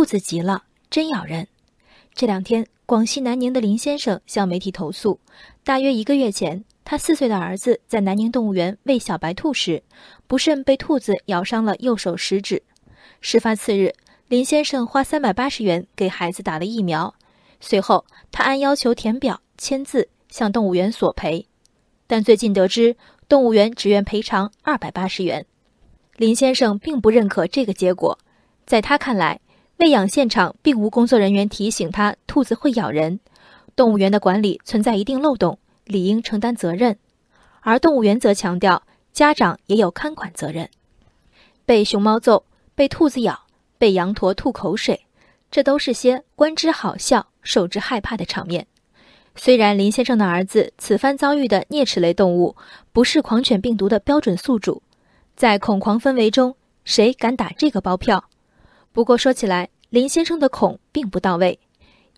兔子急了，真咬人。这两天，广西南宁的林先生向媒体投诉，大约一个月前，他四岁的儿子在南宁动物园喂小白兔时，不慎被兔子咬伤了右手食指。事发次日，林先生花三百八十元给孩子打了疫苗，随后他按要求填表签字向动物园索赔，但最近得知动物园只愿赔偿二百八十元。林先生并不认可这个结果，在他看来。喂养现场并无工作人员提醒他兔子会咬人，动物园的管理存在一定漏洞，理应承担责任。而动物园则强调家长也有看管责任。被熊猫揍、被兔子咬、被羊驼吐口水，这都是些观之好笑、受之害怕的场面。虽然林先生的儿子此番遭遇的啮齿类动物不是狂犬病毒的标准宿主，在恐狂氛围中，谁敢打这个包票？不过说起来，林先生的恐并不到位。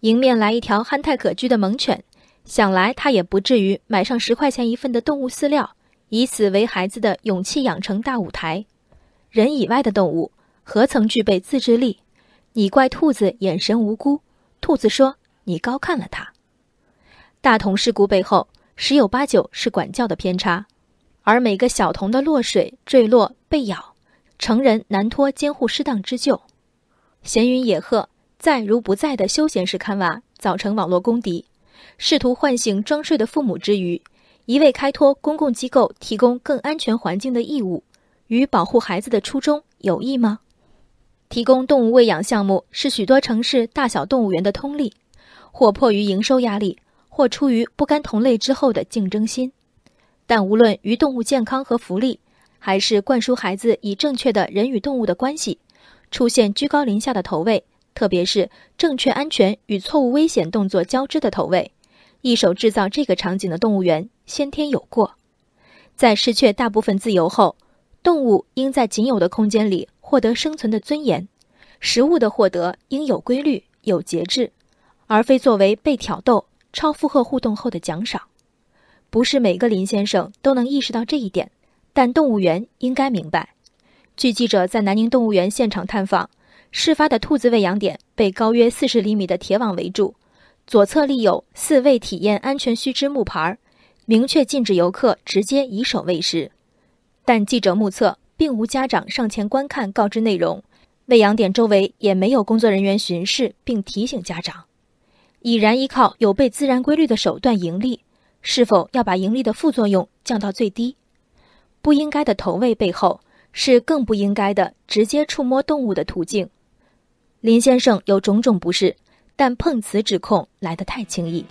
迎面来一条憨态可掬的猛犬，想来他也不至于买上十块钱一份的动物饲料，以此为孩子的勇气养成大舞台。人以外的动物何曾具备自制力？你怪兔子眼神无辜，兔子说你高看了它。大童事故背后十有八九是管教的偏差，而每个小童的落水、坠落、被咬，成人难脱监护失当之咎。闲云野鹤，在如不在的休闲式看娃，造成网络公敌，试图唤醒装睡的父母之余，一味开脱公共机构提供更安全环境的义务，与保护孩子的初衷有益吗？提供动物喂养项目是许多城市大小动物园的通例，或迫于营收压力，或出于不甘同类之后的竞争心。但无论于动物健康和福利，还是灌输孩子以正确的人与动物的关系。出现居高临下的投喂，特别是正确安全与错误危险动作交织的投喂，一手制造这个场景的动物园先天有过。在失去大部分自由后，动物应在仅有的空间里获得生存的尊严。食物的获得应有规律、有节制，而非作为被挑逗、超负荷互动后的奖赏。不是每个林先生都能意识到这一点，但动物园应该明白。据记者在南宁动物园现场探访，事发的兔子喂养点被高约四十厘米的铁网围住，左侧立有“四喂体验安全须知”木牌，明确禁止游客直接以手喂食。但记者目测，并无家长上前观看告知内容，喂养点周围也没有工作人员巡视并提醒家长。已然依靠有悖自然规律的手段盈利，是否要把盈利的副作用降到最低？不应该的投喂背后。是更不应该的直接触摸动物的途径。林先生有种种不适，但碰瓷指控来得太轻易。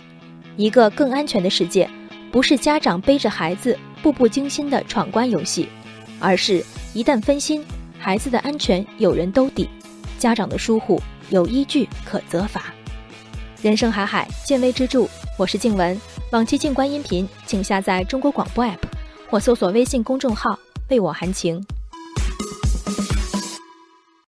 一个更安全的世界，不是家长背着孩子步步惊心的闯关游戏，而是一旦分心，孩子的安全有人兜底，家长的疏忽有依据可责罚。人生海海，见微知著。我是静文，往期静观音频，请下载中国广播 APP 或搜索微信公众号“为我含情”。